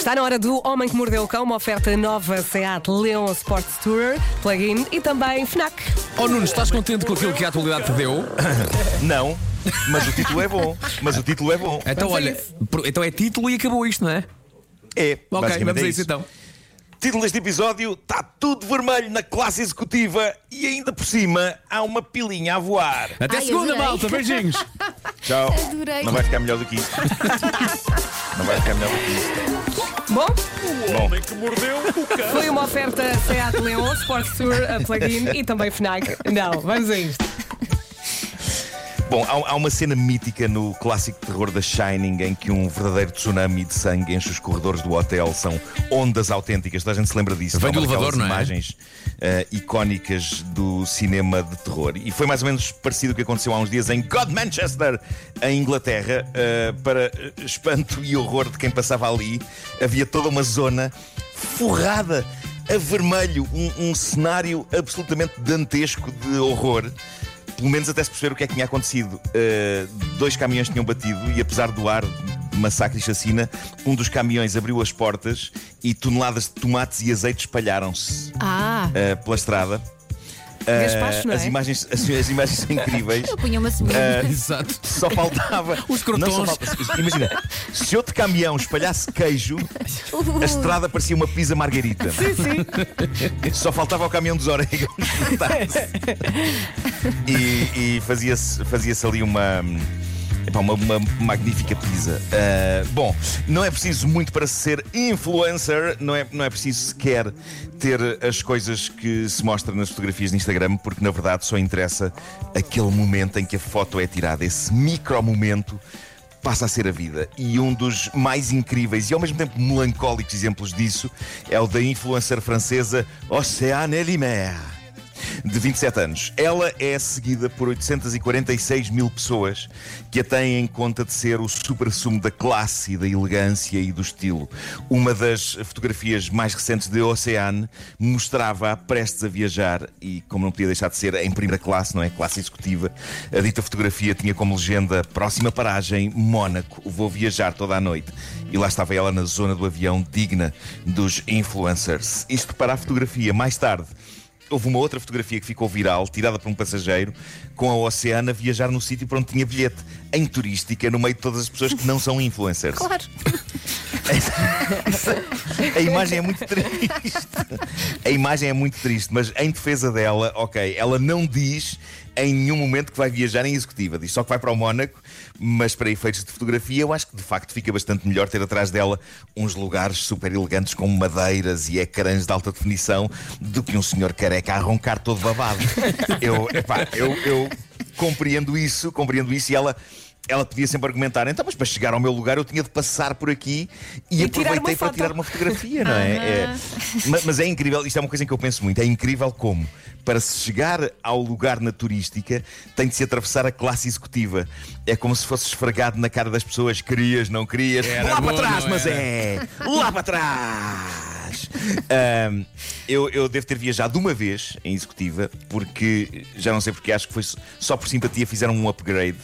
Está na hora do Homem que Mordeu o Cão, uma oferta nova Seat Leon Sports Tourer, plug-in e também FNAC. Oh Nuno, estás contente com aquilo que a atualidade te deu? Não, mas o título é bom. Mas o título é bom. Então, Vamos olha, isso. então é título e acabou isto, não é? É, Ok, vamos é a isso então. Título deste episódio: Está tudo vermelho na classe executiva e ainda por cima há uma pilinha a voar. Até Ai, segunda, adorei. malta. Beijinhos. Tchau. Adorei. Não vai ficar melhor do que isto. Não vai ficar melhor do que isto. Bom, Bom, foi uma oferta Seat Leon Sports Tourer, a plug-in e também FNAC. Não, vamos a isto. Bom há, há uma cena mítica no clássico terror da Shining em que um verdadeiro tsunami de sangue enche os corredores do hotel. São ondas autênticas. Toda a gente se lembra disso. Vem do elevador, não é? imagens eh, icónicas do cinema de terror. E foi mais ou menos parecido o que aconteceu há uns dias em God Manchester, em Inglaterra. eh, para eh, espanto e horror de quem passava ali, havia toda uma zona forrada a vermelho, um, um cenário absolutamente dantesco de horror. Pelo menos até se perceber o que é que tinha acontecido. Eh, dois caminhões tinham batido e, apesar do ar de massacre e chacina, um dos caminhões abriu as portas e toneladas de tomates e azeite espalharam-se Ah, eh, pela estrada. Eh, Gaspacho, não as, é? imagens, as, as imagens são incríveis. eu punha uma. Eh, Exato. só faltava. Os não só crotons. falta- imagina, se outro caminhão espalhasse queijo, a estrada parecia uma pizza margarita. Sim, sim. Só faltava o caminhão dos orégãos. e e fazia-se fazia ali uma. uma, uma magnífica pizza. Ah, bom, não é preciso muito para ser influencer, não é, não é preciso sequer ter as coisas que se mostram nas fotografias de Instagram, porque na verdade só interessa aquele momento em que a foto é tirada, esse micro momento passa a ser a vida. E um dos mais incríveis e ao mesmo tempo melancólicos exemplos disso é o da influencer francesa Océane Elimer. De 27 anos. Ela é seguida por 846 mil pessoas que a têm em conta de ser o supra-sumo da classe, da elegância e do estilo. Uma das fotografias mais recentes de Oceane mostrava-a prestes a viajar e, como não podia deixar de ser, em primeira classe, não é? Classe executiva. A dita fotografia tinha como legenda: próxima paragem, Mónaco. Vou viajar toda a noite. E lá estava ela na zona do avião, digna dos influencers. Isto para a fotografia. Mais tarde. Houve uma outra fotografia que ficou viral, tirada por um passageiro, com a Oceana viajar no sítio para onde tinha bilhete, em turística, no meio de todas as pessoas que não são influencers. Claro. A imagem é muito triste. A imagem é muito triste, mas em defesa dela, ok, ela não diz em nenhum momento que vai viajar em executiva, diz só que vai para o Mónaco, mas para efeitos de fotografia, eu acho que de facto fica bastante melhor ter atrás dela uns lugares super elegantes com madeiras e ecrãs de alta definição do que um senhor careca a roncar todo babado. Eu, epá, eu, eu compreendo isso, compreendo isso e ela. Ela podia sempre argumentar, então, mas para chegar ao meu lugar eu tinha de passar por aqui e, E aproveitei para tirar uma fotografia, não é? É- ma- mas, é incrível, isto é uma coisa em que eu penso muito, é incrível como, para se chegar ao lugar na turística, tem de se atravessar a classe executiva. É como se fosse esfregado na cara das pessoas, querias, não querias, Era lá bom, para trás, mas é, lá para trás. Ahm, eu, eu devo ter viajado uma vez em executiva, porque já não sei porque, acho que foi só por simpatia fizeram um upgrade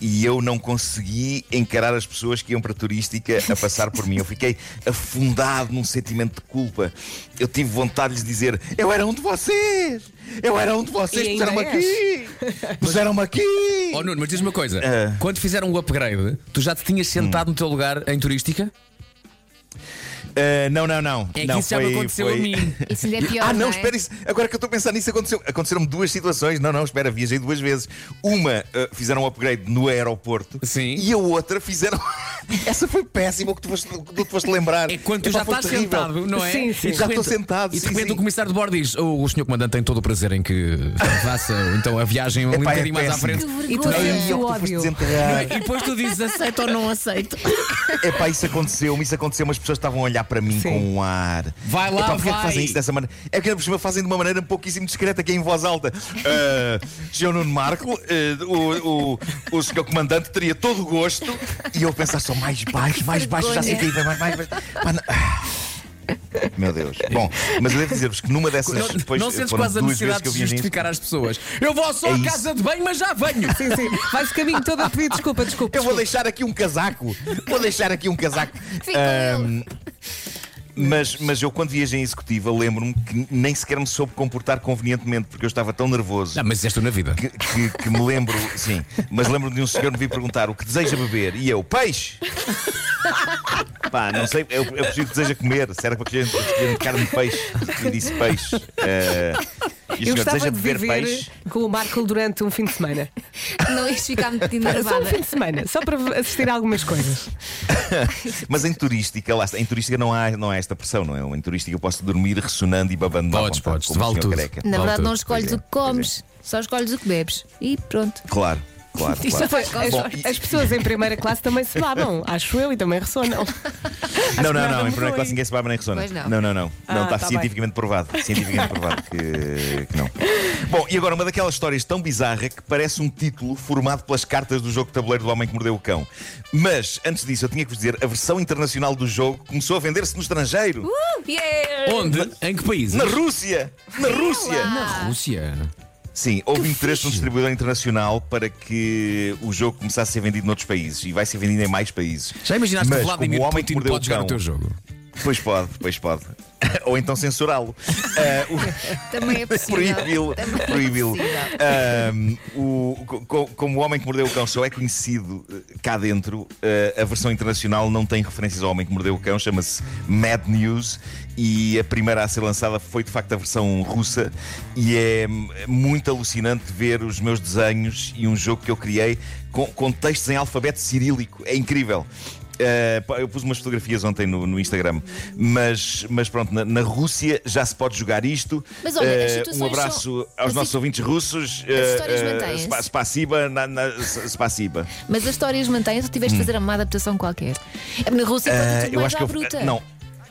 e eu não consegui encarar as pessoas que iam para a turística a passar por mim. Eu fiquei afundado num sentimento de culpa. Eu tive vontade de lhes dizer: Eu era um de vocês! Eu era um de vocês! Puseram-me aqui! Puseram-me aqui! Oh Nuno, mas diz-me uma coisa. Ah. Quando fizeram o upgrade, tu já te tinhas sentado no teu lugar em turística? Ah, não, não, não. É que não, isso já me foi- aconteceu foi- a mim. Isso ainda é pior. Ah, não, é? espera isso. Agora que eu estou a pensar nisso, aconteceu, aconteceram duas situações. Não, não, espera, viajei duas vezes. Uma ah, fizeram um upgrade no aeroporto Sim. e a outra fizeram. Essa foi péssima, o que tu foste, o que tu te foste lembrar. É quando tu já estás terrível. sentado, não é? Sim, sim. E Já estou sentado, E de repente sim. o comissário de bordo diz: "Oh, O senhor comandante tem todo o prazer em que faça então a viagem um Epá, é bocadinho mais à frente. Que E tu é o o que tu desenterrar. E depois tu dizes aceito ou não aceito. Epá, isso aconteceu-me, isso aconteceu, as pessoas estavam a olhar para mim Sim. com um ar. Vai lá, Epá, porque é que vai. fazem isso dessa maneira? É por cima fazem de uma maneira um pouquíssimo discreta, que é em voz alta. Uh, Sr. Nuno Marco, uh, o, o, o senhor comandante teria todo o gosto. E eu pensar só mais baixo, mais baixo, já sei que aí vai mais baixo. Pá, não- Ah. Meu Deus. Bom, mas eu devo dizer-vos que numa dessas. Não, depois, não sentes foram quase a duas vezes necessidade que eu de viajei justificar às pessoas. Eu vou só É à isso. casa de banho, mas já venho. Sim, sim. Vais o caminho todo a pedir desculpa, desculpa. Eu vou desculpa. deixar aqui um casaco. Vou deixar aqui um casaco. Fica Ahm, Mas, mas eu, quando viajei em executiva, lembro-me que nem sequer me soube comportar convenientemente, porque eu estava tão nervoso. Não, mas és tu na vida. Que, que- que me lembro, sim, mas lembro de um senhor me vir perguntar o que deseja beber e eu, peixe! Pá, não sei, eu, eu preciso que deseja comer, se era para que a gente escolher carne de peixe e disse peixe. Eh, e Eu gostava deseja de viver peixe? com o Marco durante um fim de semana. Não isto ficar muito Só um enervada. fim de semana, só para assistir a algumas coisas. Mas em turística, lá está, em turística não há, não há esta pressão, não é? Em turística eu posso dormir ressonando e babando Podes, vontade, podes, vale tudo. careca. Na Vale verdade, não tudo. escolhes Pois é, o que comes, só escolhes o que bebes. E pronto. Claro, claro, Isto claro. foi- as, Bom, e- as pessoas em primeira classe também se babam, acho eu, e também ressonam. Não, não, não, em primeira classe ninguém se baba nem ressona. Pois não. não, não. Não, Ah, não está tá bem. cientificamente provado. Cientificamente provado que, que não. Bom, e agora uma daquelas histórias tão bizarra que parece um título formado pelas cartas do jogo de tabuleiro do Homem que Mordeu o Cão. Mas, antes disso, eu tinha que vos dizer: a versão internacional do jogo começou a vender-se no estrangeiro. Uh, yeah! Onde? Em que país? Na Rússia! Na Rússia! Na Rússia. Sim, houve Que interesse num fixe. distribuidor internacional para que o jogo começasse a ser vendido noutros países e vai ser vendido em mais países. Já imaginaste Mas, que o Vladimir Putin pode jogar o teu jogo? Pois pode, pois pode. Ou então censurá-lo. Ah, o- Também é possível. Proibi-lo. É o- co- co- como o homem que mordeu o cão só é conhecido eh, cá dentro, eh, a versão internacional não tem referências ao homem que mordeu o cão, chama-se Mad News. E a primeira a ser lançada foi de facto a versão russa. E é hum, muito alucinante ver os meus desenhos e um jogo que eu criei com, com textos em alfabeto cirílico. É incrível. Uh, eu pus umas fotografias ontem no, no Instagram, mas, mas pronto, na, na Rússia já se pode jogar isto. Mas olha, as Uh, situações um abraço são- aos as nossos situ- ouvintes russos. As histórias mantêm-se. spa- Spasiba, na. Mas as histórias mantêm-se ou tiveste de fazer uma adaptação qualquer? É, Na Rússia Uh, tudo eu mais acho que eu, bruta. não.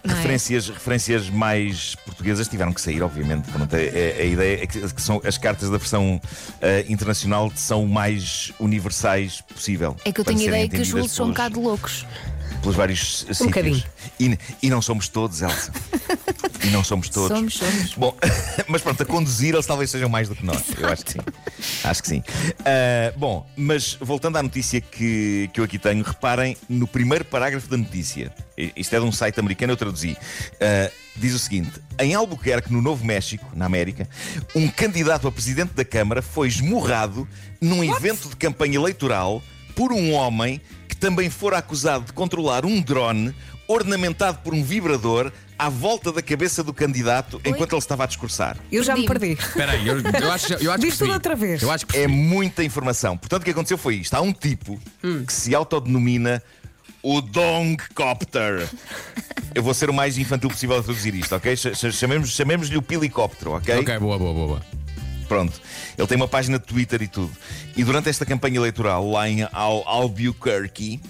Não é? Referências, referências mais portuguesas tiveram que sair, obviamente. Pronto, a, a- a ideia é que, que são as cartas da versão uh, internacional são o mais universais possível. É que eu tenho serem ideia que os russos são um bocado loucos. Pelos vários sítios. bocadinho. E, e não somos todos, Elsa. e não somos todos. Somos, somos. Bom, mas pronto, a conduzir eles talvez sejam mais do que nós. Eu acho que sim. Acho que sim. Ah, bom, mas voltando à notícia que, que eu aqui tenho, reparem no primeiro parágrafo da notícia. Isto é de um site americano, eu traduzi. Ah, diz o seguinte: Em Albuquerque, no Novo México, na América, um candidato a presidente da Câmara foi esmurrado num evento de campanha eleitoral por um homem também fora acusado de controlar um drone ornamentado por um vibrador à volta da cabeça do candidato enquanto ele estava a discursar. Eu já me perdi. Espera aí, eu, eu acho, eu acho que Diz tudo outra vez. Eu acho que É muita informação. Portanto, o que aconteceu foi isto: há um tipo que se autodenomina o Dongcopter. Eu vou ser o mais infantil possível a traduzir isto, ok? Ch- ch- Chamemos- Chamemos-lhe o pilicóptero, ok? Ok, boa, boa, boa. Pronto. Ele tem uma página de Twitter e tudo. E durante esta campanha eleitoral, lá em Al Albuquerque,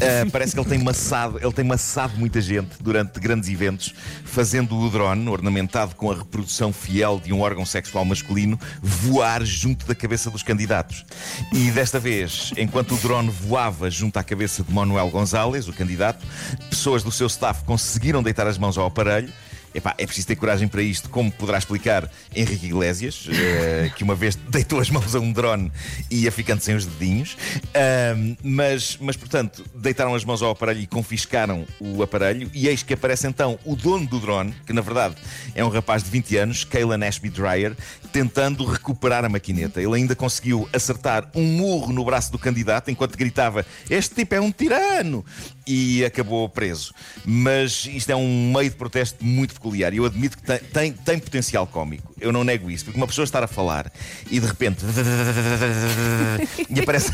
eh, parece que ele tem massado, ele tem massado muita gente durante grandes eventos, fazendo o drone, ornamentado com a reprodução fiel de um órgão sexual masculino, voar junto da cabeça dos candidatos. E desta vez, enquanto o drone voava junto à cabeça de Manuel Gonzalez, o candidato, pessoas do seu staff conseguiram deitar as mãos ao aparelho. Epá, é preciso ter coragem para isto, como poderá explicar Henrique Iglesias, eh, que uma vez deitou as mãos a um drone e ia ficando sem os dedinhos. Ahm, mas, mas, portanto, deitaram as mãos ao aparelho e confiscaram o aparelho. E eis que aparece então o dono do drone, que na verdade é um rapaz de 20 anos, Kaylan Ashby Dreyer, tentando recuperar a maquineta. Ele ainda conseguiu acertar um murro no braço do candidato enquanto gritava: Este tipo é um tirano! E acabou preso. Mas isto é um meio de protesto muito peculiar e eu admito que tem, tem, tem potencial cómico. Eu não nego isso, porque uma pessoa estar a falar e de repente e aparece,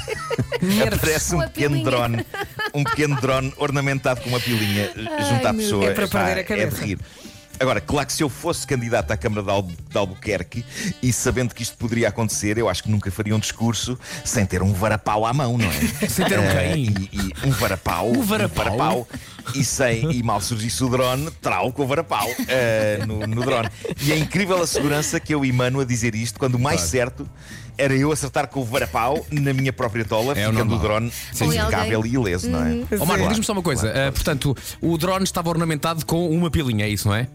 aparece um pequeno pilinha. drone, um pequeno drone ornamentado com uma pilinha junto à meu pessoa. É para perder a É de cabeça. rir. Agora, claro que se eu fosse candidato à Câmara de, Albu de Albuquerque e sabendo que isto poderia acontecer, eu acho que nunca faria um discurso sem ter um varapau à mão, não é? Sem ter um Eh, quem? e, e um varapau. Um varapau? e, sem, e mal surgisse o drone, trau com o varapau eh, no, no drone. E é incrível a segurança que eu emano a dizer isto, quando o mais Claro. certo era eu acertar com o varapau na minha própria tola, É o ficando o normal. drone impecável e ileso, não é? Ó Marco, Claro, diz-me só uma coisa. claro, Ah, portanto, o drone estava ornamentado com uma pilinha, é isso, não é?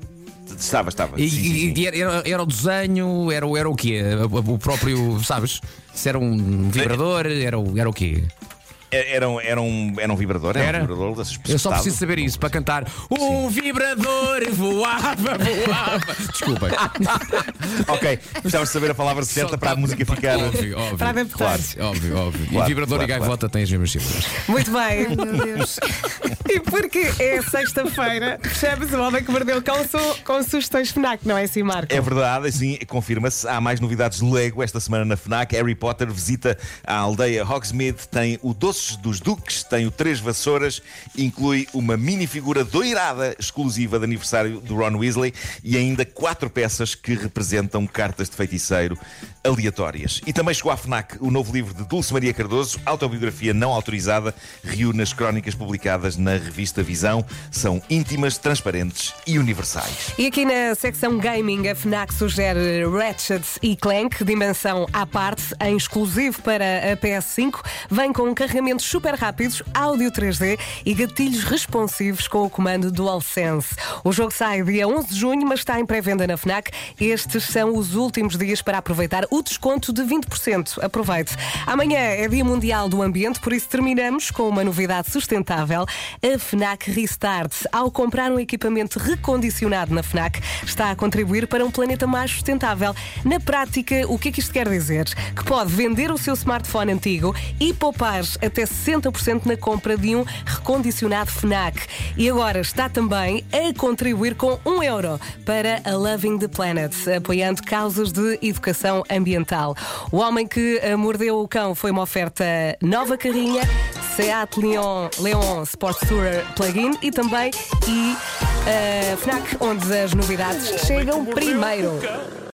Estava, estava. E, sim, sim, sim. e era, era- o desenho, era, era o quê? O próprio, sabes? Se era um vibrador, era o, era o quê? Era, um- era, um, era um vibrador, era, Era? um vibrador desses Eu só preciso saber isso para cantar. O vibrador voava, voava. Desculpem. Ok, precisavas de saber a palavra certa Só para a música ficar. Óbvio, óbvio. Para adaptar. Claro. Óbvio, óbvio. Claro, e vibrador claro, e gaivota têm as mesmas cifras. Muito bem. Meu Deus. E porque é sexta-feira, fechamos o Homem que Mordeu o Cão su- com sugestões FNAC, não é assim, Marco? É verdade, assim, confirma-se. Há mais novidades de Lego esta semana na FNAC. Harry Potter visita a aldeia Hogsmeade, tem o Dos Duques, tem o Três Vassouras, inclui uma minifigura doirada exclusiva de aniversário do Ron Weasley e ainda quatro peças que representam cartas de feiticeiro aleatórias. E também chegou à FNAC o novo livro de Dulce Maria Cardoso, autobiografia não autorizada, reúne as crónicas publicadas na revista Visão. São íntimas, transparentes e universais. E aqui na secção gaming, a FNAC sugere Ratchet e Clank, dimensão à parte, em exclusivo para a PS5. Vem com super rápidos, áudio 3D e gatilhos responsivos com o comando DualSense. O jogo sai dia 11 de junho, mas está em pré-venda na FNAC. Estes são os últimos dias para aproveitar o desconto de 20%. Aproveite. Amanhã é Dia Mundial do Ambiente, por isso terminamos com uma novidade sustentável. A FNAC Restart. Ao comprar um equipamento recondicionado na FNAC, está a contribuir para um planeta mais sustentável. Na prática, o que é que isto quer dizer? Que pode vender o seu smartphone antigo e poupar até 60% na compra de um recondicionado FNAC. E agora está também a contribuir com 1 euro para a Loving the Planet, apoiando causas de educação ambiental. O homem que eh, mordeu o cão foi uma oferta nova carrinha. Seat Leon, Leon Sport Tourer Plug-in e também e eh, FNAC, onde as novidades chegam primeiro.